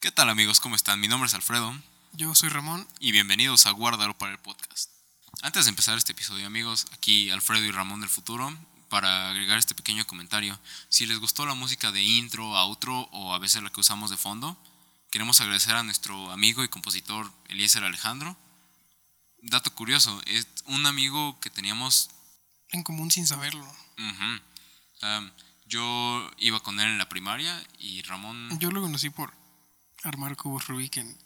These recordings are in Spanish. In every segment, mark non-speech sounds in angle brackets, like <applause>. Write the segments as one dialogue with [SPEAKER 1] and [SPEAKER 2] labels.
[SPEAKER 1] ¿Qué tal amigos? ¿Cómo están? Mi nombre es Alfredo
[SPEAKER 2] Yo soy Ramón.
[SPEAKER 1] y bienvenidos a Guárdalo para el podcast. Antes de empezar este episodio amigos, aquí Alfredo y Ramón del futuro para agregar este pequeño comentario. Si les gustó la música de intro, outro o a veces la que usamos de fondo, queremos agradecer a nuestro amigo y compositor Eliezer Alejandro. Dato curioso, es un amigo que teníamos
[SPEAKER 2] En común sin saberlo.
[SPEAKER 1] Am, yo iba con él en la primaria y Ramón...
[SPEAKER 2] Yo lo conocí por armar cubos Rubik en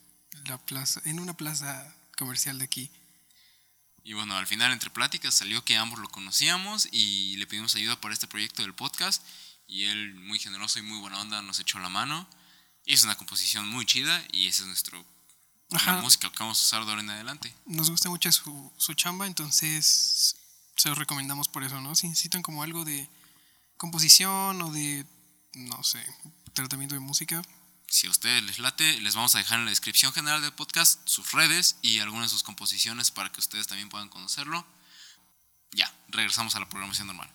[SPEAKER 2] la plaza, en una plaza comercial de aquí.
[SPEAKER 1] Y bueno, al final entre pláticas salió que ambos lo conocíamos y le pedimos ayuda para este proyecto del podcast. Y él, muy generoso y muy buena onda, nos echó la mano. Hizo una composición muy chida y esa es nuestro, la música que vamos a usar de ahora en adelante.
[SPEAKER 2] Nos gusta mucho su, su chamba, entonces se los recomendamos por eso, ¿no? Si necesitan como algo de composición o de, no sé, tratamiento de música,
[SPEAKER 1] Si a ustedes les late, les vamos a dejar en la descripción general del podcast sus redes y algunas de sus composiciones para que ustedes también puedan conocerlo. Ya, regresamos a la programación normal.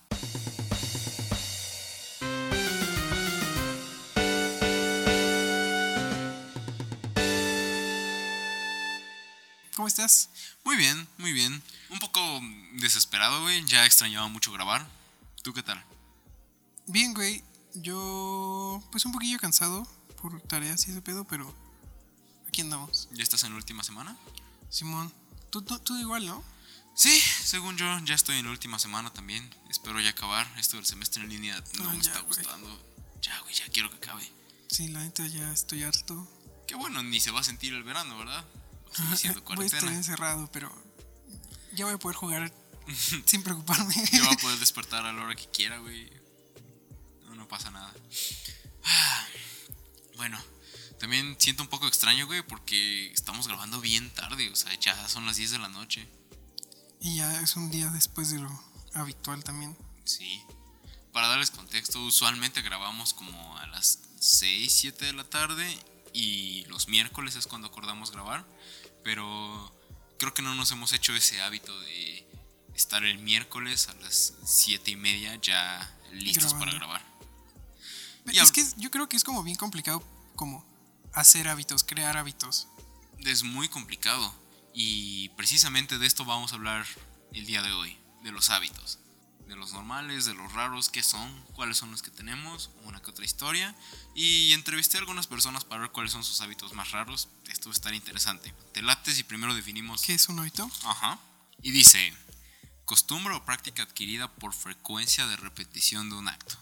[SPEAKER 2] ¿cómo estás?
[SPEAKER 1] Muy bien, muy bien. Un poco desesperado, güey. Ya extrañaba mucho grabar. ¿Tú qué tal?
[SPEAKER 2] Bien, güey. Yo, pues un poquillo cansado por tareas y ese pedo, pero aquí andamos.
[SPEAKER 1] ¿Ya estás en la última semana?
[SPEAKER 2] Simón, tú, tú, tú igual, ¿no?
[SPEAKER 1] Sí, según yo, ya estoy en la última semana también. Espero ya acabar. Esto del semestre en línea no me
[SPEAKER 2] ya,
[SPEAKER 1] está gustando. Ya, güey, ya quiero que acabe.
[SPEAKER 2] Sí, la neta ya estoy harto.
[SPEAKER 1] Qué bueno, ni se va a sentir el verano, ¿verdad? <laughs> Siendo
[SPEAKER 2] Voy a estar encerrado, pero ya voy a poder jugar <laughs> sin preocuparme.
[SPEAKER 1] Yo voy a poder <laughs> despertar a la hora que quiera, güey. No, no pasa nada. Bueno, también siento un poco extraño, güey, porque estamos grabando bien tarde. O sea, ya son las 10 de la noche.
[SPEAKER 2] y ya es un día después de lo habitual también.
[SPEAKER 1] Sí. Para darles contexto, usualmente grabamos como a las 6, 7 de la tarde y los miércoles es cuando acordamos grabar, pero creo que no nos hemos hecho ese hábito de estar el miércoles a las 7 y media ya listos para grabar. Y
[SPEAKER 2] es que yo creo que es como bien complicado como hacer hábitos, crear hábitos.
[SPEAKER 1] Es muy complicado y precisamente de esto vamos a hablar el día de hoy, de los hábitos. De los normales, de los raros, qué son, cuáles son los que tenemos, una que otra historia. Y entrevisté a algunas personas para ver cuáles son sus hábitos más raros. Esto va a estar interesante. Te late si primero definimos.
[SPEAKER 2] ¿Qué es un hábito?
[SPEAKER 1] Ajá. Y dice: costumbre o práctica adquirida por frecuencia de repetición de un acto.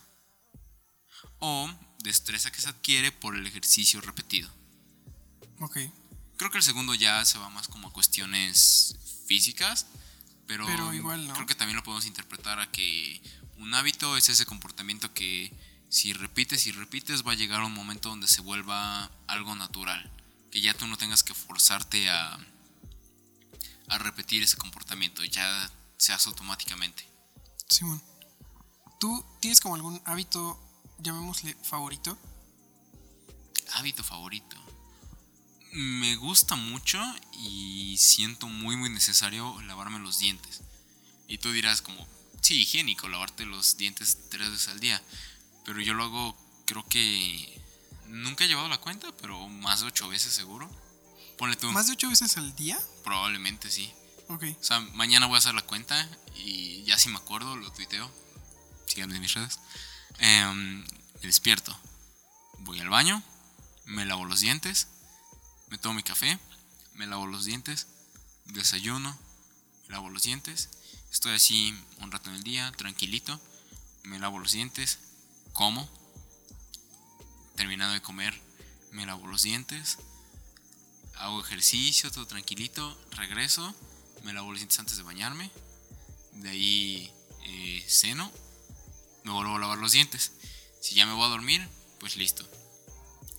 [SPEAKER 1] O destreza que se adquiere por el ejercicio repetido.
[SPEAKER 2] Ok.
[SPEAKER 1] Creo que el segundo ya se va más como a cuestiones físicas, pero,
[SPEAKER 2] Pero igual, ¿no?
[SPEAKER 1] creo que también lo podemos interpretar a que un hábito es ese comportamiento que si repites y repites va a llegar a un momento donde se vuelva algo natural, que ya tú no tengas que forzarte a, a repetir ese comportamiento, ya se hace automáticamente.
[SPEAKER 2] Simón. ¿Tú tienes como algún hábito, llamémosle favorito?
[SPEAKER 1] Hábito favorito. Me gusta mucho y siento muy muy necesario lavarme los dientes. Y tú dirás como, sí, higiénico, lavarte los dientes tres veces al día. Pero yo lo hago, creo que... Nunca he llevado la cuenta, pero más de ocho veces seguro. Ponle tú,
[SPEAKER 2] ¿Más de ocho veces al día?
[SPEAKER 1] probablemente sí.
[SPEAKER 2] Ok.
[SPEAKER 1] O sea, mañana voy a hacer la cuenta y ya si me acuerdo lo tuiteo. Síganme en mis redes. Em, despierto. Voy al baño. Me lavo los dientes. Me tomo mi café. Me lavo los dientes. Desayuno. Me lavo los dientes. Estoy así un rato en el día, tranquilito. Me lavo los dientes. Como. Terminado de comer, me lavo los dientes. Hago ejercicio, todo tranquilito. Regreso me lavo los dientes antes de bañarme. De ahí eh, ceno. Me vuelvo a lavar los dientes. Si ya me voy a dormir, pues listo.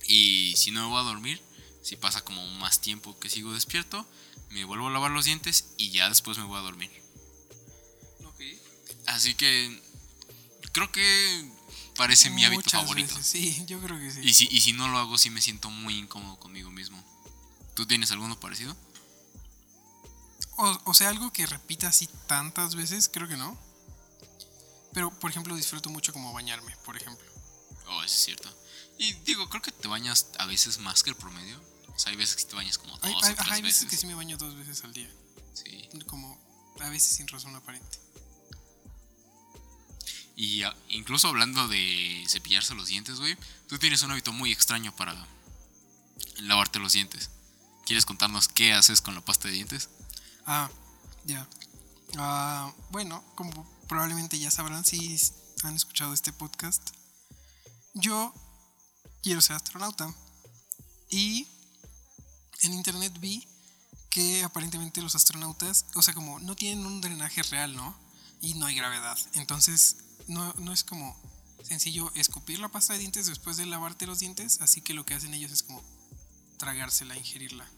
[SPEAKER 1] Y si no me voy a dormir, si pasa como más tiempo que sigo despierto, me vuelvo a lavar los dientes y ya después me voy a dormir. Así que creo que parece mi hábito favorito.
[SPEAKER 2] veces, Sí, <laughs> yo creo que sí.
[SPEAKER 1] Y si, y si no lo hago, sí me siento muy incómodo conmigo mismo. ¿Tú tienes alguno parecido?
[SPEAKER 2] O, o sea, algo que repita así tantas veces, creo que no. Pero, por ejemplo, disfruto mucho como bañarme, por ejemplo.
[SPEAKER 1] Oh, eso es cierto. Y digo, creo que te bañas a veces más que el promedio. O sea, hay veces que te bañas como dos
[SPEAKER 2] Hay,
[SPEAKER 1] o
[SPEAKER 2] hay-
[SPEAKER 1] tres
[SPEAKER 2] hay veces
[SPEAKER 1] veces.
[SPEAKER 2] que sí me baño dos veces al día.
[SPEAKER 1] Sí.
[SPEAKER 2] Como a veces sin razón aparente.
[SPEAKER 1] Y incluso hablando de cepillarse los dientes, güey, tú tienes un hábito muy extraño para lavarte los dientes. ¿Quieres contarnos qué haces con la pasta de dientes?
[SPEAKER 2] Ah, ya. Ah, bueno, como probablemente ya sabrán si han escuchado este podcast, yo quiero ser astronauta. Y en internet vi que aparentemente los astronautas, o sea, como no tienen un drenaje real, ¿no? Y no hay gravedad. Entonces, no, no es como sencillo escupir la pasta de dientes después de lavarte los dientes. Así que lo que hacen ellos es como tragársela, ingerirla.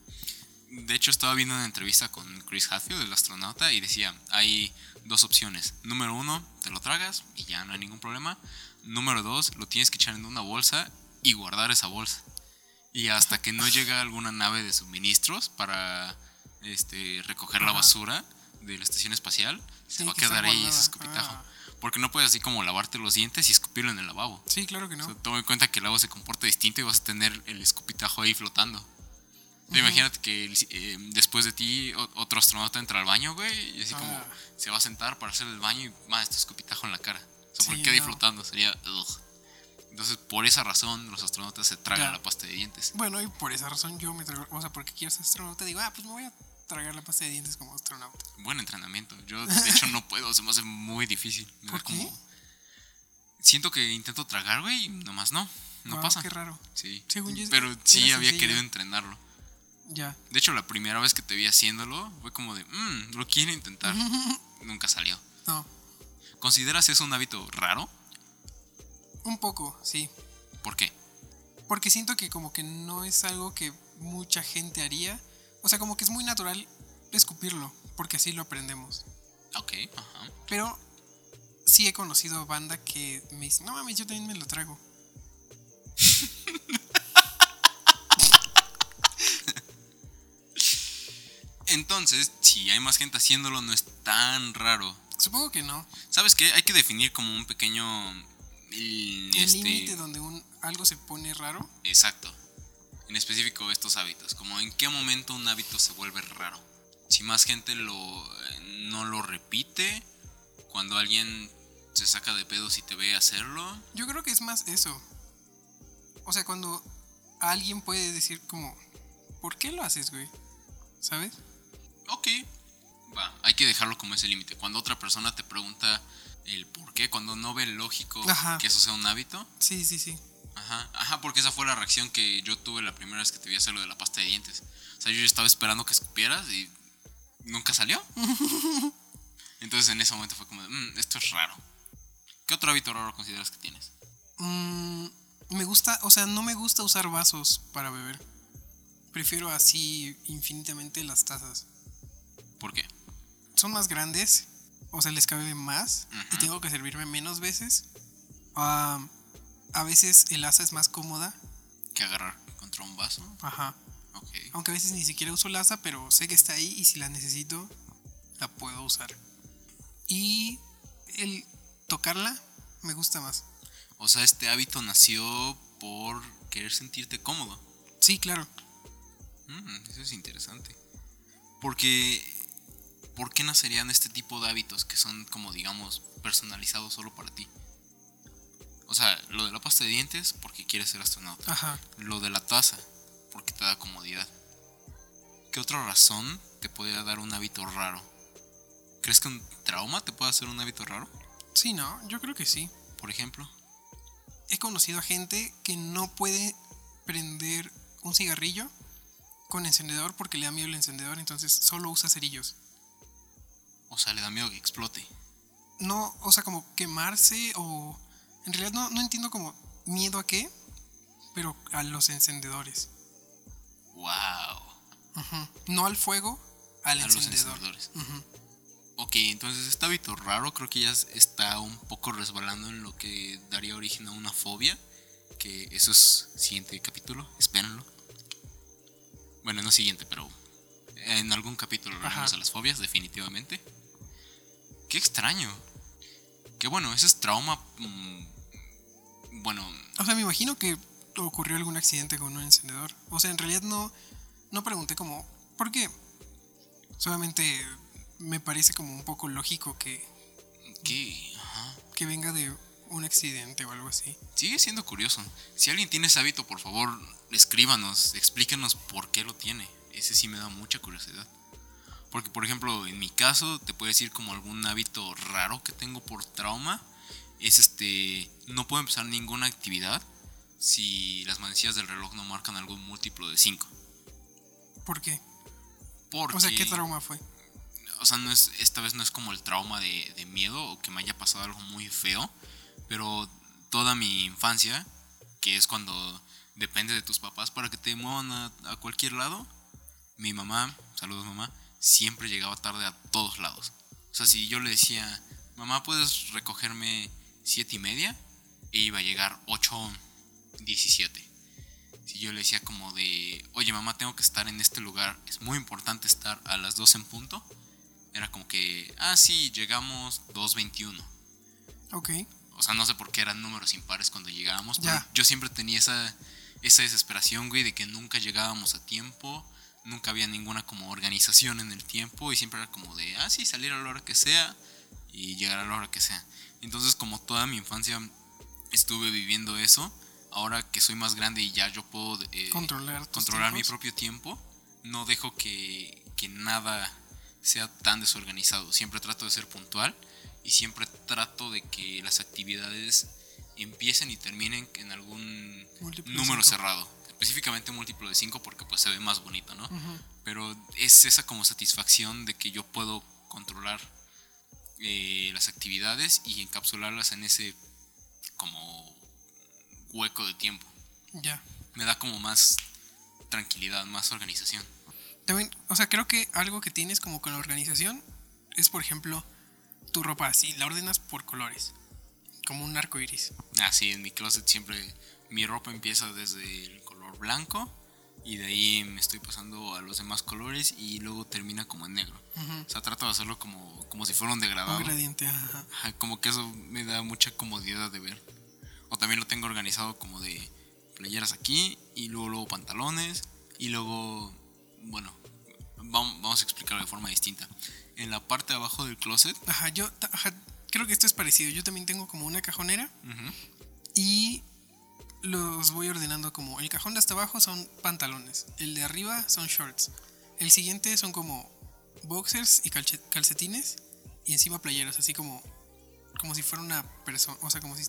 [SPEAKER 1] De hecho, estaba viendo una entrevista con Chris Hadfield, el astronauta, y decía, hay dos opciones. Número uno, te lo tragas y ya no hay ningún problema. Número dos, lo tienes que echar en una bolsa y guardar esa bolsa. Y hasta que no llega alguna nave de suministros para este, recoger la basura de la estación espacial, se va a quedar ahí ese escupitajo.
[SPEAKER 2] Ah.
[SPEAKER 1] Porque no puedes así como lavarte los dientes y escupirlo en el lavabo.
[SPEAKER 2] Sí, claro que no.
[SPEAKER 1] O sea, toma en cuenta que el agua se comporta distinto y vas a tener el escupitajo ahí flotando. Imagínate que eh, después de ti otro astronauta entra al baño, güey, y así como
[SPEAKER 2] Ah.
[SPEAKER 1] se va a sentar para hacer el baño y más este escupitajo en la cara. O sea,
[SPEAKER 2] Sí,
[SPEAKER 1] ahí
[SPEAKER 2] no.
[SPEAKER 1] flotando, sería... ugh. Entonces, por esa razón, los astronautas se tragan la pasta de dientes.
[SPEAKER 2] Bueno, y por esa razón yo me trago, o sea, porque quiero ser astronauta, digo, ah, pues me voy a tragar la pasta de dientes como astronauta.
[SPEAKER 1] Buen entrenamiento. Yo, de hecho, no puedo, se me hace muy difícil. Me
[SPEAKER 2] ¿Por qué?
[SPEAKER 1] como- Siento que intento tragar, güey, y nomás no. No pasa.
[SPEAKER 2] Qué raro.
[SPEAKER 1] Sí.
[SPEAKER 2] Según yo,
[SPEAKER 1] Pero sí había
[SPEAKER 2] sencillo.
[SPEAKER 1] querido entrenarlo.
[SPEAKER 2] Ya.
[SPEAKER 1] De hecho, la primera vez que te vi haciéndolo fue como de, mmm, lo quiero intentar. <laughs> Nunca salió.
[SPEAKER 2] No,
[SPEAKER 1] ¿Consideras eso un hábito raro?
[SPEAKER 2] un poco, sí.
[SPEAKER 1] ¿Por qué?
[SPEAKER 2] Porque siento que como que no es algo que mucha gente haría. O sea, como que es muy natural escupirlo, porque así lo aprendemos.
[SPEAKER 1] Ok, ajá.
[SPEAKER 2] Pero sí he conocido banda que me dice, no mames, yo también me lo trago.
[SPEAKER 1] Entonces, si hay más gente haciéndolo, no es tan raro.
[SPEAKER 2] Supongo que no.
[SPEAKER 1] ¿Sabes qué? Hay que definir como un pequeño... el, este,
[SPEAKER 2] límite donde un, algo se pone raro.
[SPEAKER 1] Exacto. En específico estos hábitos. Como en qué momento un hábito se vuelve raro. Si más gente lo, eh, no lo repite, cuando alguien se saca de pedos y te ve hacerlo,
[SPEAKER 2] Yo creo que es más eso. O sea, cuando alguien puede decir como, ¿por qué lo haces, güey? ¿Sabes?
[SPEAKER 1] Ok. Va, hay que dejarlo como ese límite. Cuando otra persona te pregunta el por qué, cuando no ve lógico
[SPEAKER 2] Ajá.
[SPEAKER 1] que eso sea un hábito.
[SPEAKER 2] Sí, sí, sí.
[SPEAKER 1] Ajá, ajá, porque esa fue la reacción que yo tuve la primera vez que te vi hacer lo de la pasta de dientes. O sea, yo estaba esperando que escupieras y nunca salió. <laughs> Entonces en ese momento fue como de, "Mm, esto es raro. ¿Qué otro hábito raro consideras que tienes?
[SPEAKER 2] Mm, me gusta, o sea, no me gusta usar vasos para beber. Prefiero así infinitamente las tazas.
[SPEAKER 1] ¿Por qué?
[SPEAKER 2] Son más grandes, o sea, les cabe más y tengo que servirme menos veces. Ah, a veces el asa es más cómoda.
[SPEAKER 1] ¿Que agarrar contra un vaso?
[SPEAKER 2] Ajá.
[SPEAKER 1] Ok.
[SPEAKER 2] Aunque a veces ni siquiera uso la asa, pero sé que está ahí y si la necesito, la puedo usar. Y el tocarla me gusta más.
[SPEAKER 1] O sea, este hábito nació por querer sentirte cómodo.
[SPEAKER 2] Sí, claro.
[SPEAKER 1] Mm, eso es interesante. Porque, ¿por qué nacerían este tipo de hábitos que son como, digamos, personalizados solo para ti? O sea, lo de la pasta de dientes, porque quieres ser astronauta.
[SPEAKER 2] Ajá.
[SPEAKER 1] Lo de la taza, porque te da comodidad. ¿Qué otra razón te podría dar un hábito raro? ¿Crees que un trauma te puede hacer un hábito raro?
[SPEAKER 2] Sí, no, yo creo que sí.
[SPEAKER 1] Por ejemplo.
[SPEAKER 2] He conocido a gente que no puede prender un cigarrillo con encendedor porque le da miedo el encendedor, entonces solo usa cerillos.
[SPEAKER 1] Sea, le da miedo que explote.
[SPEAKER 2] No, o sea, como quemarse o... En realidad no, no entiendo como miedo a qué, pero a los encendedores.
[SPEAKER 1] ¡Wow!
[SPEAKER 2] No al fuego, al
[SPEAKER 1] A los
[SPEAKER 2] encendedor.
[SPEAKER 1] encendedores.
[SPEAKER 2] Ujú.
[SPEAKER 1] Ok, entonces este hábito raro creo que ya está un poco resbalando en lo que daría origen a una fobia. Que eso es siguiente capítulo, espérenlo. Bueno, no siguiente, pero en algún capítulo hablaremos
[SPEAKER 2] Ajá.
[SPEAKER 1] de las fobias, definitivamente. Qué extraño. Que bueno, ese es trauma. mm, bueno,
[SPEAKER 2] O sea, me imagino que ocurrió algún accidente con un encendedor. O sea, en realidad no, no pregunté como, ¿por qué? Solamente me parece como un poco lógico que,
[SPEAKER 1] ¿Qué? Ajá.
[SPEAKER 2] que venga de un accidente o algo así.
[SPEAKER 1] Sigue siendo curioso. Si alguien tiene ese hábito, por favor, escríbanos, explíquenos por qué lo tiene. Ese sí me da mucha curiosidad. Porque, por ejemplo, en mi caso, te puedo decir como algún hábito raro que tengo por trauma. Es este, no puedo empezar ninguna actividad si las manecillas del reloj no marcan algún múltiplo de 5.
[SPEAKER 2] ¿Por qué?
[SPEAKER 1] Porque,
[SPEAKER 2] O sea, ¿qué trauma fue?
[SPEAKER 1] o sea, no es, esta vez no es como el trauma de, de miedo o que me haya pasado algo muy feo, pero toda mi infancia, que es cuando depende de tus papás para que te muevan a, a cualquier lado, mi mamá, saludos mamá, siempre llegaba tarde a todos lados. O sea, si yo le decía, mamá, ¿puedes recogerme siete y media? E iba a llegar 8, 17. Si yo le decía como de, oye mamá, tengo que estar en este lugar, es muy importante estar a las 2 en punto, era como que, ah, sí, llegamos 2.21.
[SPEAKER 2] Ok.
[SPEAKER 1] O sea, no sé por qué eran números impares cuando llegábamos, pero
[SPEAKER 2] Ya.
[SPEAKER 1] yo siempre tenía esa, esa desesperación, güey, de que nunca llegábamos a tiempo, nunca había ninguna como organización en el tiempo y siempre era como de, ah, sí, salir a la hora que sea y llegar a la hora que sea. Entonces, como toda mi infancia estuve viviendo eso, ahora que soy más grande y ya yo puedo eh,
[SPEAKER 2] Controlar
[SPEAKER 1] controlar mi propio tiempo, no dejo que, que nada sea tan desorganizado. Siempre trato de ser puntual y siempre trato de que las actividades empiecen y terminen en algún número cerrado. Específicamente múltiplo de 5 porque pues se ve más bonito, ¿no? Pero es esa como satisfacción de que yo puedo controlar eh, las actividades y encapsularlas en ese como hueco de tiempo.
[SPEAKER 2] Ya.
[SPEAKER 1] Me da como más tranquilidad, más organización.
[SPEAKER 2] También, o sea, creo que algo que tienes como con la organización es, por ejemplo, tu ropa así, la ordenas por colores, como un arco iris.
[SPEAKER 1] Ah, sí, en mi closet siempre mi ropa empieza desde el color blanco y de ahí me estoy pasando a los demás colores y luego termina como en negro. O sea, trato de hacerlo como, como si fuera un degradado.
[SPEAKER 2] Un gradiente, ajá.
[SPEAKER 1] Ajá, Como que eso me da mucha comodidad de ver. O también lo tengo organizado como de playeras aquí y luego, luego pantalones y luego, bueno, vam- vamos a explicarlo de forma distinta. En la parte de abajo del closet,
[SPEAKER 2] Ajá, yo, ajá, creo que esto es parecido. Yo también tengo como una cajonera y los voy ordenando como el cajón de hasta abajo son pantalones, el de arriba son shorts, el siguiente son como boxers y calcetines y encima playeras, así como como si fuera una persona, o sea, como si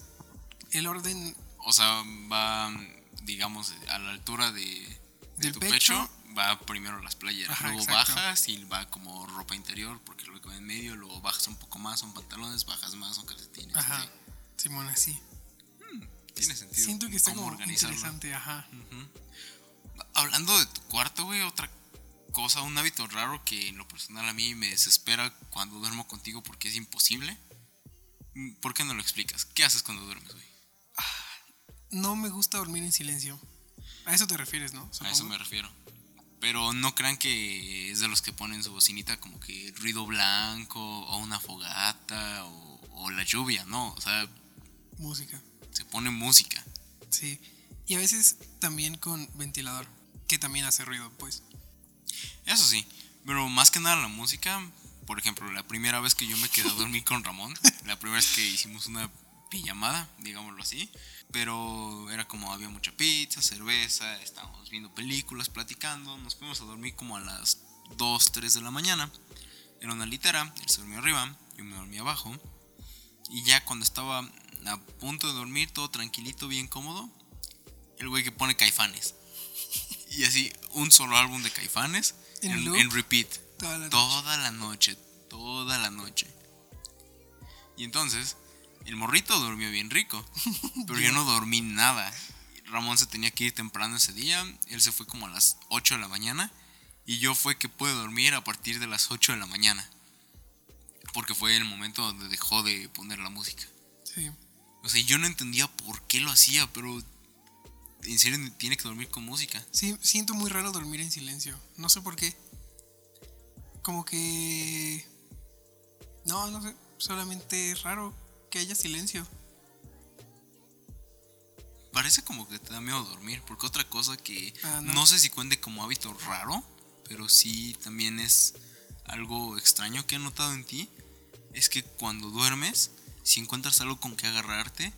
[SPEAKER 2] el orden
[SPEAKER 1] o sea, va, digamos, a la altura de, de
[SPEAKER 2] Del
[SPEAKER 1] tu
[SPEAKER 2] pecho.
[SPEAKER 1] pecho, va primero las playeras,
[SPEAKER 2] Ajá,
[SPEAKER 1] luego
[SPEAKER 2] exacto.
[SPEAKER 1] bajas y va como ropa interior, porque luego en medio, luego bajas un poco más, son pantalones, bajas más, son calcetines.
[SPEAKER 2] Ajá,
[SPEAKER 1] así.
[SPEAKER 2] Simón, así.
[SPEAKER 1] Tiene sentido.
[SPEAKER 2] Siento que está como interesante, ajá.
[SPEAKER 1] Hablando de tu cuarto, güey, otra cosa, un hábito raro que en lo personal a mí me desespera cuando duermo contigo porque es imposible. Mm, ¿Por qué no lo explicas? ¿Qué haces cuando duermes, güey?
[SPEAKER 2] No me gusta dormir en silencio. A eso te refieres, ¿no?
[SPEAKER 1] A eso me refiero. Pero no crean que es de los que ponen su bocinita como que ruido blanco o una fogata o, o la lluvia, no. O sea,
[SPEAKER 2] Música.
[SPEAKER 1] Se pone música.
[SPEAKER 2] Sí. Y a veces también con ventilador, que también hace ruido, pues.
[SPEAKER 1] Eso sí, pero más que nada la música, por ejemplo, la primera vez que yo me quedé a dormir con Ramón, <laughs> la primera vez que hicimos una pijamada, digámoslo así, pero era como había mucha pizza, cerveza, estábamos viendo películas, platicando, nos fuimos a dormir como a las 2, 3 de la mañana, era una litera, él se durmió arriba, yo me dormí abajo, y ya cuando estaba a punto de dormir, todo tranquilito, bien cómodo, el güey que pone caifanes. <laughs> Y así, un solo álbum de caifanes
[SPEAKER 2] ¿En
[SPEAKER 1] en, en repeat.
[SPEAKER 2] Toda la
[SPEAKER 1] Toda la noche, toda la noche. Y entonces, el morrito durmió bien rico, <laughs> pero yo no dormí nada. Ramón se tenía que ir temprano ese día, él se fue como a las 8 de la mañana y yo fue que pude dormir a partir de las 8 de la mañana. Porque fue el momento donde dejó de poner la música.
[SPEAKER 2] Sí.
[SPEAKER 1] O sea, yo no entendía por qué lo hacía, pero en serio tiene que dormir con música.
[SPEAKER 2] Sí, siento muy raro dormir en silencio. No sé por qué. Como que... No, no sé. Solamente es raro que haya silencio.
[SPEAKER 1] parece como que te da miedo dormir. Porque otra cosa que
[SPEAKER 2] Ah,
[SPEAKER 1] no.
[SPEAKER 2] no.
[SPEAKER 1] sé si cuente como hábito raro, pero sí también es algo extraño que he notado en ti. Es que cuando duermes, si encuentras algo con que agarrarte,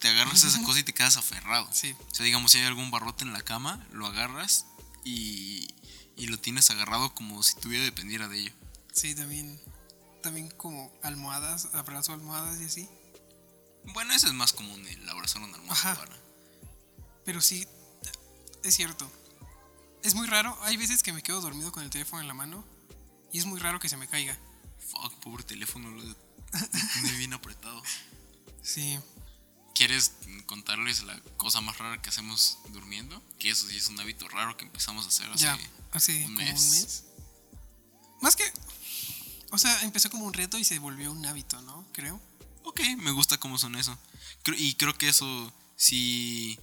[SPEAKER 1] te agarras a esa cosa y te quedas aferrado.
[SPEAKER 2] Sí.
[SPEAKER 1] O sea, digamos, si hay algún barrote en la cama, lo agarras y, y lo tienes agarrado como si tu vida dependiera de ello.
[SPEAKER 2] Sí, también. También como almohadas, abrazo almohadas y así.
[SPEAKER 1] Bueno, eso es más común, el abrazar una almohada
[SPEAKER 2] Ajá.
[SPEAKER 1] para.
[SPEAKER 2] Pero sí, es cierto. Es muy raro. Hay veces que me quedo dormido con el teléfono en la mano y es muy raro que se me caiga.
[SPEAKER 1] Fuck, pobre teléfono, lo <laughs> tiene bien apretado.
[SPEAKER 2] Sí.
[SPEAKER 1] ¿Quieres contarles la cosa más rara que hacemos durmiendo? Que eso sí es un hábito raro que empezamos a hacer hace.
[SPEAKER 2] ya, hace
[SPEAKER 1] un mes.
[SPEAKER 2] un mes. Más que. O sea, empezó como un reto y se volvió un hábito, ¿no? Creo.
[SPEAKER 1] Ok, me gusta cómo son eso. Y creo que eso sí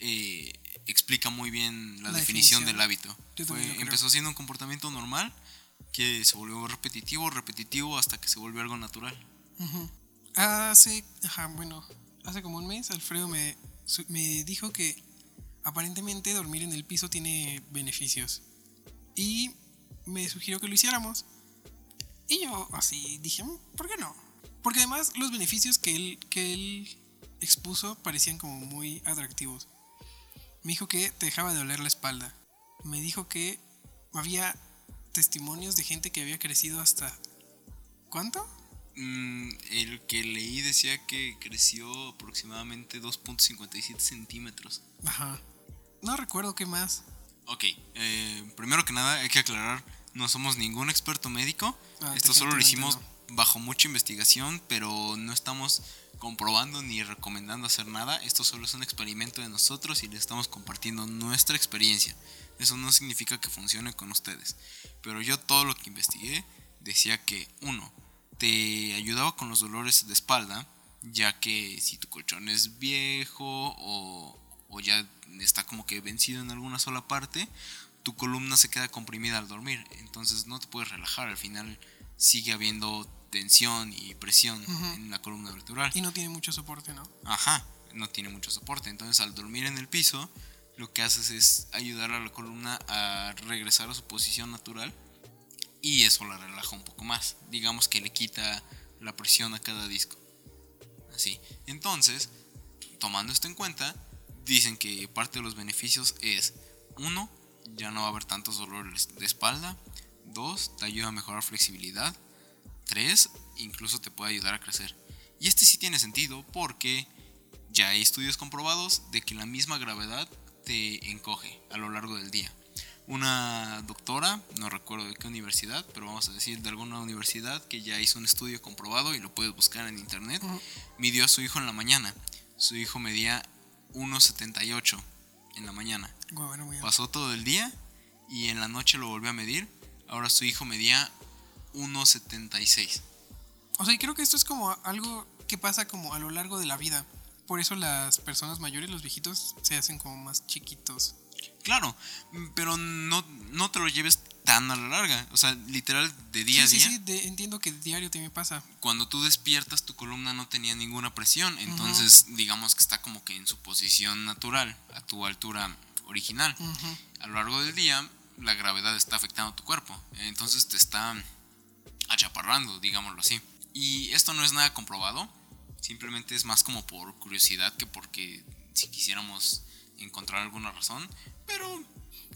[SPEAKER 1] eh, explica muy bien la,
[SPEAKER 2] La
[SPEAKER 1] definición,
[SPEAKER 2] definición.
[SPEAKER 1] del hábito. Fue- empezó siendo un comportamiento normal que se volvió repetitivo, repetitivo hasta que se volvió algo natural.
[SPEAKER 2] Ujú. Hace. Ajá, bueno. Hace como un mes, Alfredo me, me dijo que aparentemente dormir en el piso tiene beneficios. Y me sugirió que lo hiciéramos. Y yo así dije, "Mm, ¿por qué no? Porque además los beneficios que él, que él expuso parecían como muy atractivos. Me dijo que te dejaba de doler la espalda. Me dijo que había testimonios de gente que había crecido hasta... ¿Cuánto?
[SPEAKER 1] Mm, el que leí decía que creció aproximadamente 2.57 centímetros.
[SPEAKER 2] Ajá. No recuerdo qué más.
[SPEAKER 1] Ok, eh, primero que nada hay que aclarar, no somos ningún experto médico.
[SPEAKER 2] Ah,
[SPEAKER 1] Esto solo lo hicimos bajo mucha investigación, pero no estamos comprobando ni recomendando hacer nada. Esto solo es un experimento de nosotros y les estamos compartiendo nuestra experiencia. Eso no significa que funcione con ustedes. Pero yo todo lo que investigué decía que, uno, te ayudaba con los dolores de espalda, ya que si tu colchón es viejo o, o ya está como que vencido en alguna sola parte, tu columna se queda comprimida al dormir, entonces no te puedes relajar, al final sigue habiendo tensión y presión en la columna vertebral.
[SPEAKER 2] Y no tiene mucho soporte, ¿no?
[SPEAKER 1] Ajá, no tiene mucho soporte. Entonces, al dormir en el piso, lo que haces es ayudar a la columna a regresar a su posición natural y eso la relaja un poco más. Digamos que le quita la presión a cada disco. Así. Entonces, tomando esto en cuenta, dicen que parte de los beneficios es: uno, ya no va a haber tantos dolores de espalda. Dos, te ayuda a mejorar flexibilidad. 3. Incluso te puede ayudar a crecer. Y este sí tiene sentido porque ya hay estudios comprobados de que la misma gravedad te encoge a lo largo del día. Una doctora, no recuerdo de qué universidad, pero vamos a decir de alguna universidad que ya hizo un estudio comprobado y lo puedes buscar en internet,
[SPEAKER 2] Ujú.
[SPEAKER 1] midió a su hijo en la mañana. Su hijo medía 1,78 en la mañana.
[SPEAKER 2] Bueno.
[SPEAKER 1] Pasó todo el día y en la noche lo volvió a medir. Ahora su hijo medía 1,76.
[SPEAKER 2] O sea, y creo que esto es como algo que pasa como a lo largo de la vida. Por eso las personas mayores, los viejitos, se hacen como más chiquitos.
[SPEAKER 1] Claro, mm, pero no, no te lo lleves tan a la larga. O sea, literal, de día
[SPEAKER 2] sí,
[SPEAKER 1] a día,
[SPEAKER 2] sí, sí, de- entiendo que diario también pasa.
[SPEAKER 1] cuando tú despiertas, tu columna no tenía ninguna presión. Entonces, digamos que está como que en su posición natural, a tu altura original. A lo largo del día, la gravedad está afectando a tu cuerpo. Entonces, te está achaparrando, digámoslo así. Y esto no es nada comprobado. Simplemente es más como por curiosidad que porque si quisiéramos encontrar alguna razón. Pero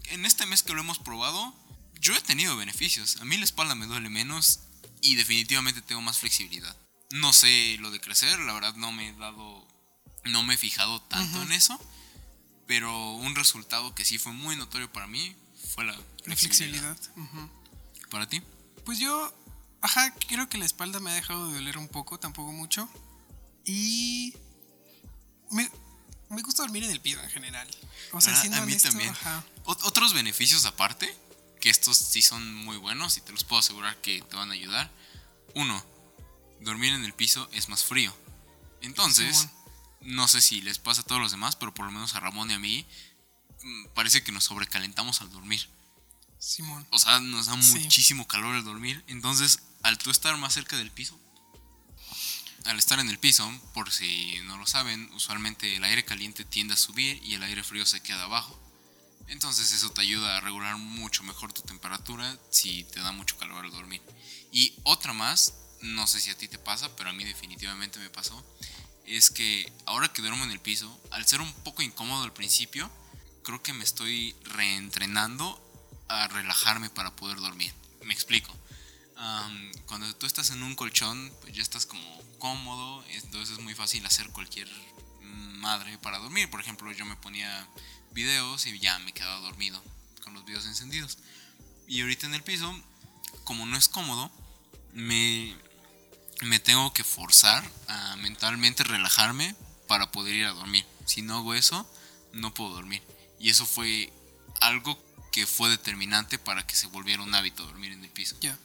[SPEAKER 1] en este mes que lo hemos probado, yo he tenido beneficios. A mí la espalda me duele menos y definitivamente tengo más flexibilidad. No sé lo de crecer, la verdad no me he dado, no me he fijado tanto
[SPEAKER 2] Ujú.
[SPEAKER 1] en eso. Pero un resultado que sí fue muy notorio para mí fue la
[SPEAKER 2] La
[SPEAKER 1] flexibilidad.
[SPEAKER 2] flexibilidad. Ujú.
[SPEAKER 1] ¿Para ti?
[SPEAKER 2] Pues yo, ajá, creo que la espalda me ha dejado de doler un poco, tampoco mucho. Y me, me gusta dormir en el piso en general. O sea,
[SPEAKER 1] Ah,
[SPEAKER 2] siendo
[SPEAKER 1] a mí
[SPEAKER 2] honesto,
[SPEAKER 1] también.
[SPEAKER 2] ajá.
[SPEAKER 1] Ot- otros beneficios aparte, que estos sí son muy buenos y te los puedo asegurar que te van a ayudar. Uno, dormir en el piso es más frío. Entonces, no sé si les pasa a todos los demás, pero por lo menos a Ramón y a mí mm, parece que nos sobrecalentamos al dormir.
[SPEAKER 2] Simón.
[SPEAKER 1] O sea, nos da
[SPEAKER 2] Sí.
[SPEAKER 1] muchísimo calor al dormir. Entonces, al tú estar más cerca del piso, al estar en el piso, por si no lo saben, usualmente el aire caliente tiende a subir y el aire frío se queda abajo. Entonces eso te ayuda a regular mucho mejor tu temperatura si te da mucho calor al dormir. Y otra más, no sé si a ti te pasa, pero a mí definitivamente me pasó, es que ahora que duermo en el piso, al ser un poco incómodo al principio, creo que me estoy reentrenando a relajarme para poder dormir. Me explico. cuando tú estás en un colchón, pues ya estás como cómodo, entonces es muy fácil hacer cualquier madre para dormir. Por ejemplo, yo me ponía videos y ya me quedaba dormido con los videos encendidos. Y ahorita en el piso, como no es cómodo, me, me tengo que forzar a mentalmente relajarme para poder ir a dormir. Si no hago eso, no puedo dormir. Y eso fue algo que fue determinante para que se volviera un hábito dormir en el piso.
[SPEAKER 2] Ya.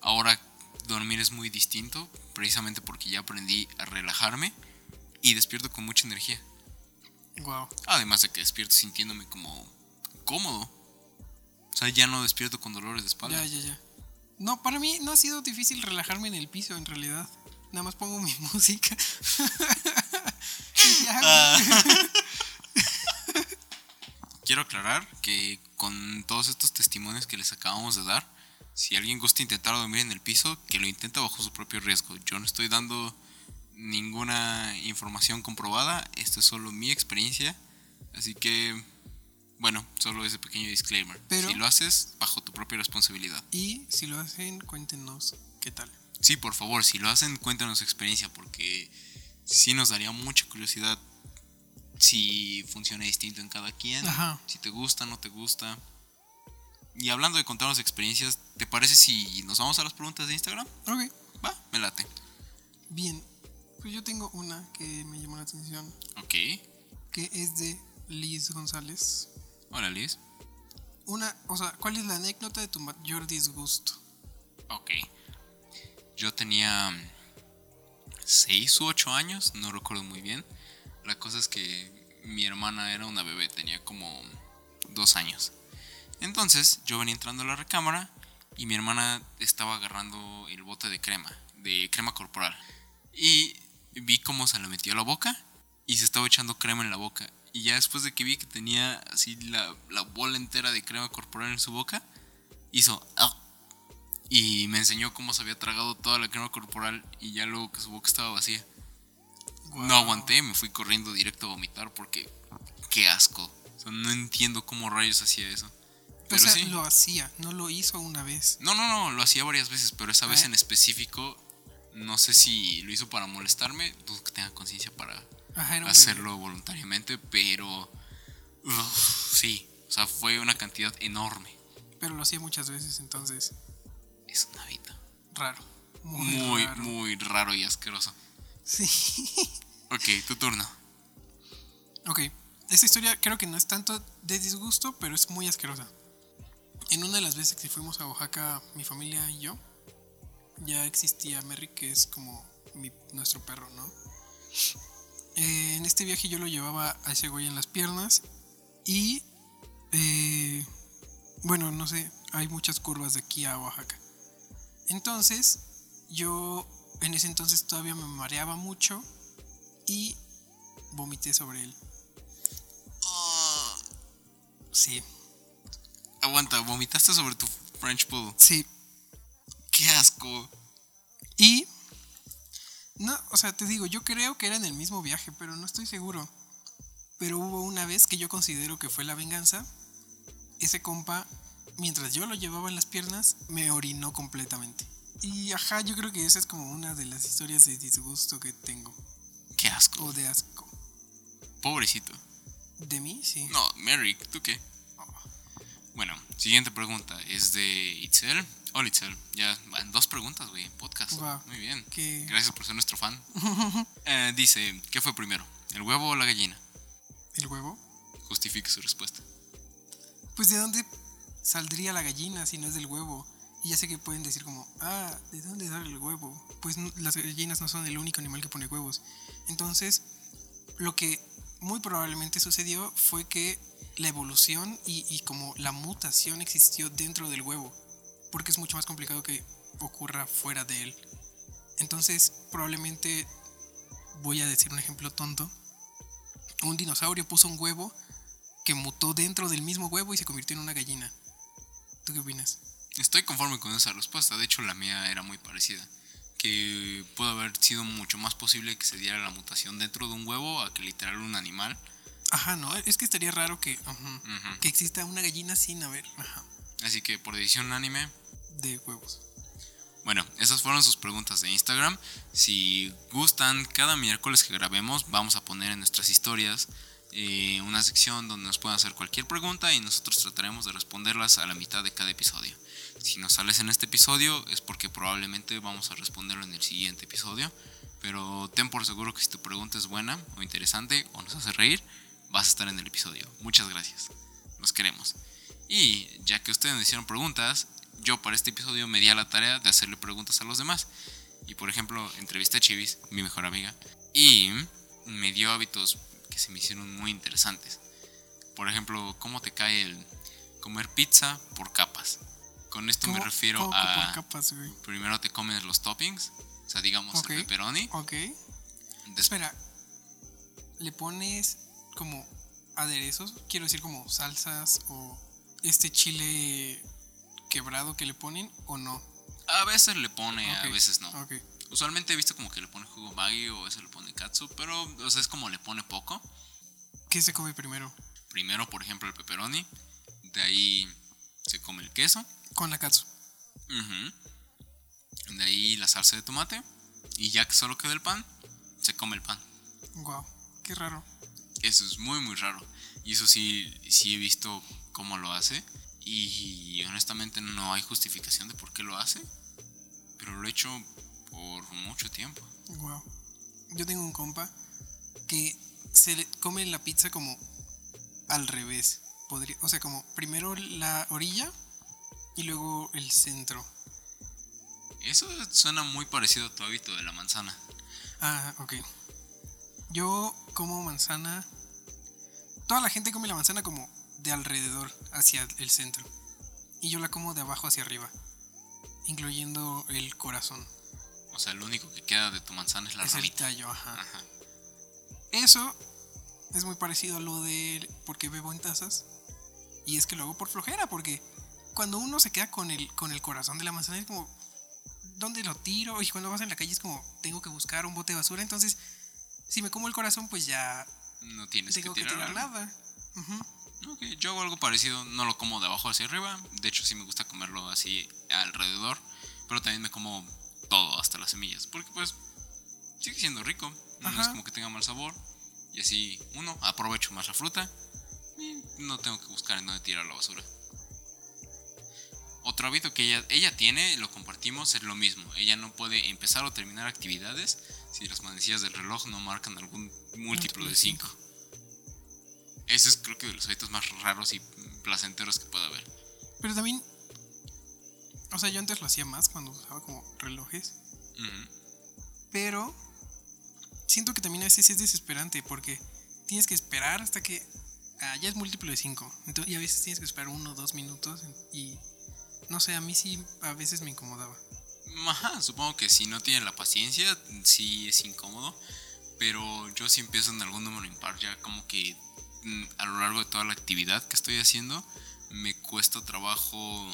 [SPEAKER 1] Ahora dormir es muy distinto, precisamente porque ya aprendí a relajarme y despierto con mucha energía.
[SPEAKER 2] Wow.
[SPEAKER 1] Además de que despierto sintiéndome como cómodo. O sea, ya no despierto con dolores de espalda.
[SPEAKER 2] Ya, ya, ya. No, para mí no ha sido difícil relajarme en el piso, en realidad. Nada más pongo <laughs> mi música.
[SPEAKER 1] Ah. <laughs> Quiero aclarar que con todos estos testimonios que les acabamos de dar, si alguien gusta intentar dormir en el piso, que lo intente bajo su propio riesgo. Yo no estoy dando ninguna información comprobada, esto es solo mi experiencia, así que bueno, solo ese pequeño disclaimer.
[SPEAKER 2] Pero,
[SPEAKER 1] si lo haces, bajo tu propia responsabilidad.
[SPEAKER 2] Y si lo hacen, cuéntenos qué tal.
[SPEAKER 1] Sí, por favor, si lo hacen, cuéntanos su experiencia, porque sí nos daría mucha curiosidad si funciona distinto en cada quien, si te gusta, no te gusta. Y hablando de contarnos experiencias, ¿te parece si nos vamos a las preguntas de Instagram?
[SPEAKER 2] Ok.
[SPEAKER 1] Va, me late.
[SPEAKER 2] Bien, pues yo tengo una que me llamó la atención.
[SPEAKER 1] Ok.
[SPEAKER 2] Que es de Liz González.
[SPEAKER 1] Hola Liz.
[SPEAKER 2] Una, o sea, ¿cuál es la anécdota de tu mayor disgusto?
[SPEAKER 1] Ok. Yo tenía 6 u 8 años, no recuerdo muy bien. La cosa es que mi hermana era una bebé, tenía como 2 años. Entonces yo venía entrando a la recámara y mi hermana estaba agarrando el bote de crema, de crema corporal. Y vi cómo se la metió a la boca y se estaba echando crema en la boca. Y ya después de que vi que tenía así la, bola entera de crema corporal en su boca, hizo... Ah", y me enseñó cómo se había tragado toda la crema corporal y ya luego que su boca estaba vacía. No aguanté, me fui corriendo directo a vomitar porque qué asco. no entiendo cómo rayos hacía eso.
[SPEAKER 2] Pero sí. lo hacía, no lo hizo una vez.
[SPEAKER 1] No, no, no, lo hacía varias veces, pero esa vez en específico no sé si lo hizo para molestarme, dudo que tenga conciencia para hacerlo voluntariamente, pero sí, o sea, fue una cantidad enorme.
[SPEAKER 2] Pero lo hacía muchas veces, entonces.
[SPEAKER 1] Es un hábito.
[SPEAKER 2] Raro.
[SPEAKER 1] Muy, raro. muy raro y asqueroso.
[SPEAKER 2] Sí. <laughs>
[SPEAKER 1] ok, tu turno.
[SPEAKER 2] Ok, esta historia creo que no es tanto de disgusto, pero es muy asquerosa. En una de las veces que fuimos a Oaxaca, mi familia y yo, ya existía Merry, que es como nuestro perro, ¿no? Eh, en este viaje yo lo llevaba a ese güey en las piernas y, eh, bueno, no sé, hay muchas curvas de aquí a Oaxaca. Entonces, yo en ese entonces todavía me mareaba mucho y vomité sobre él.
[SPEAKER 1] Ah.
[SPEAKER 2] Sí.
[SPEAKER 1] Aguanta, ¿vomitaste sobre tu French Poodle?
[SPEAKER 2] Sí.
[SPEAKER 1] Qué asco.
[SPEAKER 2] Y. No, o sea, te digo, yo creo que era en el mismo viaje, pero no estoy seguro. Pero hubo una vez que yo considero que fue la venganza. Ese compa, mientras yo lo llevaba en las piernas, me orinó completamente. Y ajá, yo creo que esa es como una de las historias de disgusto que tengo.
[SPEAKER 1] Qué asco.
[SPEAKER 2] O de asco.
[SPEAKER 1] Pobrecito.
[SPEAKER 2] ¿De mí? Sí.
[SPEAKER 1] No, Merrick, ¿tú qué? Bueno, siguiente pregunta es de Itzel. Hola Itzel, ya dos preguntas, güey, podcast. Muy bien. Gracias por ser nuestro fan. <laughs> Eh, dice, ¿qué fue primero? ¿El huevo o la gallina?
[SPEAKER 2] ¿El huevo?
[SPEAKER 1] Justifique su respuesta.
[SPEAKER 2] Pues de dónde saldría la gallina si no es del huevo. Y ya sé que pueden decir como, ah, ¿de dónde sale el huevo? Pues las gallinas no son el único animal que pone huevos. Entonces, lo que muy probablemente sucedió fue que la evolución y, y como la mutación existió dentro del huevo porque es mucho más complicado que ocurra fuera de él. Entonces, probablemente voy a decir un ejemplo tonto. Un dinosaurio puso un huevo que mutó dentro del mismo huevo y se convirtió en una gallina. ¿Tú qué opinas?
[SPEAKER 1] Estoy conforme con esa respuesta. De hecho, la mía era muy parecida. Que pudo haber sido mucho más posible que se diera la mutación dentro de un huevo a que literal un animal.
[SPEAKER 2] Ajá, no, es que estaría raro que, que exista una gallina sin haber ajá,
[SPEAKER 1] Así que por decisión unánime,
[SPEAKER 2] de huevos.
[SPEAKER 1] Bueno, esas fueron sus preguntas de Instagram. Si gustan, cada miércoles que grabemos vamos a poner en nuestras historias eh, una sección donde nos puedan hacer cualquier pregunta y nosotros trataremos de responderlas a la mitad de cada episodio. Si nos sales en este episodio es porque probablemente vamos a responderlo en el siguiente episodio. Pero ten por seguro que si tu pregunta es buena o interesante o nos hace reír, vas a estar en el episodio. Muchas gracias. Los queremos. Y ya que ustedes me hicieron preguntas, yo para este episodio me di a la tarea de hacerle preguntas a los demás. Y por ejemplo, entrevisté a Chivis, mi mejor amiga, y me dio hábitos que se me hicieron muy interesantes. Por ejemplo, ¿cómo te cae el comer pizza por capas? Con esto me
[SPEAKER 2] ¿Cómo-
[SPEAKER 1] refiero a
[SPEAKER 2] por capas, güey?
[SPEAKER 1] primero te comes los toppings, o sea, digamos el pepperoni,
[SPEAKER 2] Ok.
[SPEAKER 1] después
[SPEAKER 2] Espera, ¿le pones como aderezos? Quiero decir como salsas o este chile quebrado que le ponen o no.
[SPEAKER 1] a veces le pone, a
[SPEAKER 2] Ok,
[SPEAKER 1] veces no.
[SPEAKER 2] Ok.
[SPEAKER 1] Usualmente he visto como que le pone jugo Maggi o a veces le pone katsu, pero o sea, es como le pone poco.
[SPEAKER 2] ¿Qué se come primero?
[SPEAKER 1] Primero, por ejemplo, el pepperoni. De ahí se come el queso.
[SPEAKER 2] Con la katsu.
[SPEAKER 1] ujú, De ahí la salsa de tomate. Y ya que solo queda el pan, se come el pan.
[SPEAKER 2] Wow, qué raro.
[SPEAKER 1] Eso es muy, muy raro. Y eso sí, sí he visto cómo lo hace. Y honestamente no hay justificación de por qué lo hace. Pero lo he hecho por mucho tiempo.
[SPEAKER 2] Wow. Yo tengo un compa que se le come la pizza como al revés. Podría, o sea, como primero la orilla y luego el centro.
[SPEAKER 1] Eso suena muy parecido a tu hábito de la manzana.
[SPEAKER 2] Ah, ok. Yo como manzana. Toda la gente come la manzana como de alrededor hacia el centro. Y yo la como de abajo hacia arriba. Incluyendo el corazón.
[SPEAKER 1] O sea, lo único que queda de tu manzana es la
[SPEAKER 2] es el tallo, ajá.
[SPEAKER 1] Ajá.
[SPEAKER 2] Eso es muy parecido a lo de porque bebo en tazas. Y es que lo hago por flojera, porque cuando uno se queda con el, con el corazón de la manzana es como, ¿dónde lo tiro? Y cuando vas en la calle es como, tengo que buscar un bote de basura. Entonces, si me como el corazón, pues ya
[SPEAKER 1] No tienes
[SPEAKER 2] tengo
[SPEAKER 1] que
[SPEAKER 2] que
[SPEAKER 1] tirar.
[SPEAKER 2] tirar
[SPEAKER 1] algo.
[SPEAKER 2] nada. Ujú.
[SPEAKER 1] Ok, yo hago algo parecido, no lo como de abajo hacia arriba, de hecho sí me gusta comerlo así alrededor, pero también me como todo, hasta las semillas, porque pues sigue siendo rico, no es como que tenga mal sabor, y así uno, aprovecho más la fruta y no tengo que buscar en dónde tirar la basura. Otro hábito que ella, ella tiene, lo compartimos, es lo mismo. Ella no puede empezar o terminar actividades si las manecillas del reloj no marcan algún múltiplo de 5. Ese es creo que de los hábitos más raros y placenteros que pueda haber.
[SPEAKER 2] Pero también, o sea, yo antes lo hacía más cuando usaba como relojes. Pero siento que también a veces es desesperante porque tienes que esperar hasta que ah, ya es múltiplo de 5. Y a veces tienes que esperar uno o dos minutos y no sé, a mí sí a veces me incomodaba.
[SPEAKER 1] Ajá, supongo que si no tiene la paciencia, sí es incómodo. Pero yo si empiezo en algún número impar, ya como que mm, a lo largo de toda la actividad que estoy haciendo, me cuesta trabajo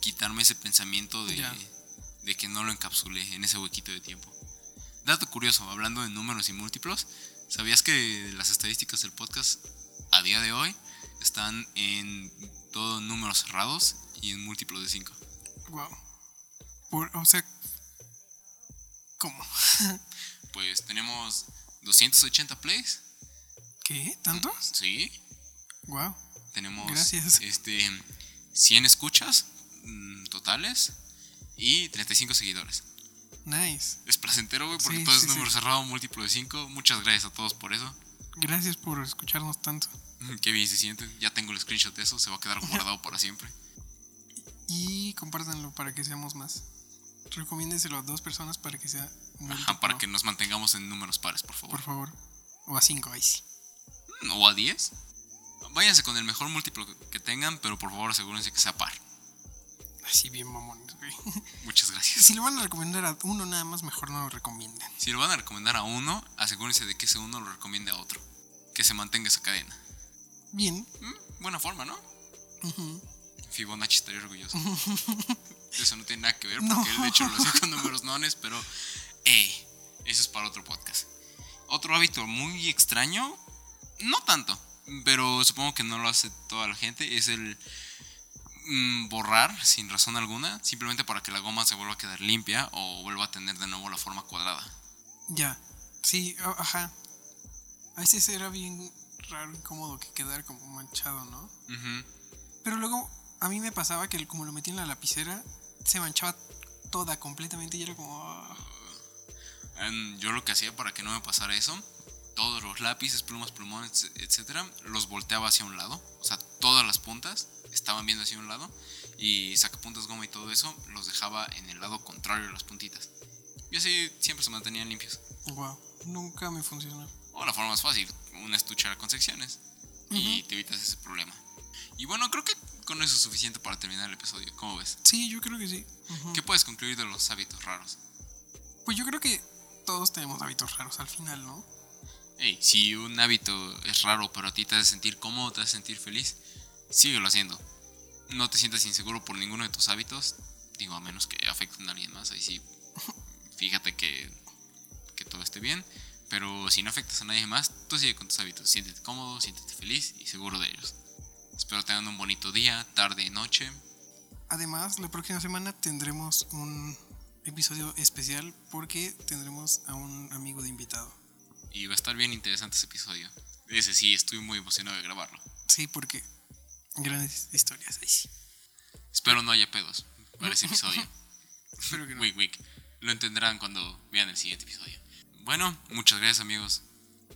[SPEAKER 1] quitarme ese pensamiento de que no lo encapsulé en ese huequito de tiempo. Dato curioso, hablando de números y múltiplos, ¿sabías que las estadísticas del podcast a día de hoy están en todos números cerrados y en múltiplos de 5?
[SPEAKER 2] Wow. Por, o sea, ¿cómo? <laughs>
[SPEAKER 1] Pues tenemos 280 plays,
[SPEAKER 2] ¿Qué? ¿Tantos?
[SPEAKER 1] sí.
[SPEAKER 2] Wow.
[SPEAKER 1] Tenemos
[SPEAKER 2] Gracias.
[SPEAKER 1] este 100 escuchas mm, totales y 35 seguidores.
[SPEAKER 2] Nice.
[SPEAKER 1] Es placentero, güey, porque
[SPEAKER 2] Sí,
[SPEAKER 1] todo es
[SPEAKER 2] sí,
[SPEAKER 1] número
[SPEAKER 2] sí.
[SPEAKER 1] cerrado, múltiplo de 5. Muchas gracias a todos por eso.
[SPEAKER 2] Gracias por escucharnos tanto. <laughs>
[SPEAKER 1] Qué bien se siente. Ya tengo el screenshot de eso, se va a quedar guardado <laughs> para siempre.
[SPEAKER 2] Y compártanlo para que seamos más. Recomiéndenselo a dos personas para que sea
[SPEAKER 1] Ajá, para que nos mantengamos en números pares, por favor.
[SPEAKER 2] Por favor. O a cinco, ahí sí.
[SPEAKER 1] O a 10. Váyanse con el mejor múltiplo que tengan, pero por favor asegúrense que sea par.
[SPEAKER 2] Así bien mamones, güey. <laughs>
[SPEAKER 1] Muchas gracias.
[SPEAKER 2] Si lo van a recomendar a uno nada más, mejor no lo recomienden.
[SPEAKER 1] Si lo van a recomendar a uno, asegúrense de que ese uno lo recomiende a otro. Que se mantenga esa cadena.
[SPEAKER 2] Bien.
[SPEAKER 1] Mm, buena forma, ¿no?
[SPEAKER 2] Ujú.
[SPEAKER 1] Fibonacci estaría orgulloso. <laughs> Eso no tiene nada que ver
[SPEAKER 2] No.
[SPEAKER 1] porque él de hecho lo hacía con números nones, pero eh, eso es para otro podcast. Otro hábito muy extraño, no tanto, pero supongo que no lo hace toda la gente, es el mm, borrar sin razón alguna, simplemente para que la goma se vuelva a quedar limpia o vuelva a tener de nuevo la forma cuadrada.
[SPEAKER 2] Ya. Sí, ajá. A veces era bien raro, incómodo que quedara como manchado, ¿no? Pero luego a mí me pasaba que como lo metí en la lapicera, se manchaba toda completamente y era como... ah,
[SPEAKER 1] Yo lo que hacía para que no me pasara eso, todos los lápices, plumas, plumones, etcétera, los volteaba hacia un lado. O sea, todas las puntas estaban viendo hacia un lado. Y sacapuntas, goma y todo eso, los dejaba en el lado contrario de las puntitas. Y así siempre se mantenían limpios.
[SPEAKER 2] wow, nunca me funcionó.
[SPEAKER 1] O la forma más fácil, una estuchera con secciones. Y te evitas ese problema. Y bueno, creo que con eso es suficiente para terminar el episodio. ¿Cómo ves?
[SPEAKER 2] Sí, yo creo que sí. Ujú.
[SPEAKER 1] ¿Qué puedes concluir de los hábitos raros?
[SPEAKER 2] Pues yo creo que todos tenemos hábitos raros al final, ¿no?
[SPEAKER 1] Hey, si un hábito es raro, pero a ti te hace sentir cómodo, te hace sentir feliz, síguelo haciendo. No te sientas inseguro por ninguno de tus hábitos, digo, a menos que afecten a alguien más. Ahí sí, <laughs> fíjate que, que todo esté bien. Pero si no afectas a nadie más, tú sigue con tus hábitos. Siéntete cómodo, siéntete feliz y seguro de ellos. Espero tengan un bonito día, tarde, noche.
[SPEAKER 2] Además, la próxima semana tendremos un episodio especial porque tendremos a un amigo de invitado.
[SPEAKER 1] Y va a estar bien interesante ese episodio. Ese sí, estoy muy emocionado de grabarlo.
[SPEAKER 2] Sí, porque grandes historias ahí sí.
[SPEAKER 1] Espero no haya pedos para ese episodio. <laughs>
[SPEAKER 2] Espero que no.
[SPEAKER 1] Wink, wink. Lo entenderán cuando vean el siguiente episodio. Bueno, muchas gracias amigos.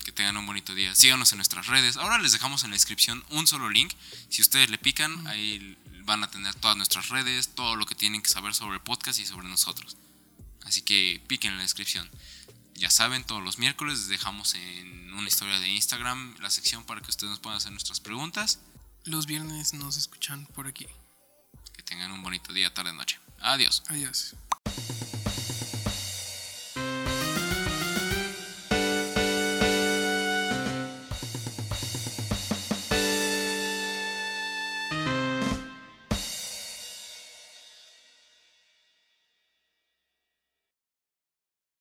[SPEAKER 1] Que tengan un bonito día. Síganos en nuestras redes. Ahora les dejamos en la descripción un solo link. Si ustedes le pican, ahí van a tener todas nuestras redes, todo lo que tienen que saber sobre el podcast y sobre nosotros. Así que piquen en la descripción. Ya saben, todos los miércoles les dejamos en una historia de Instagram la sección para que ustedes nos puedan hacer nuestras preguntas.
[SPEAKER 2] Los viernes nos escuchan por aquí.
[SPEAKER 1] Que tengan un bonito día, tarde, noche. Adiós.
[SPEAKER 2] Adiós.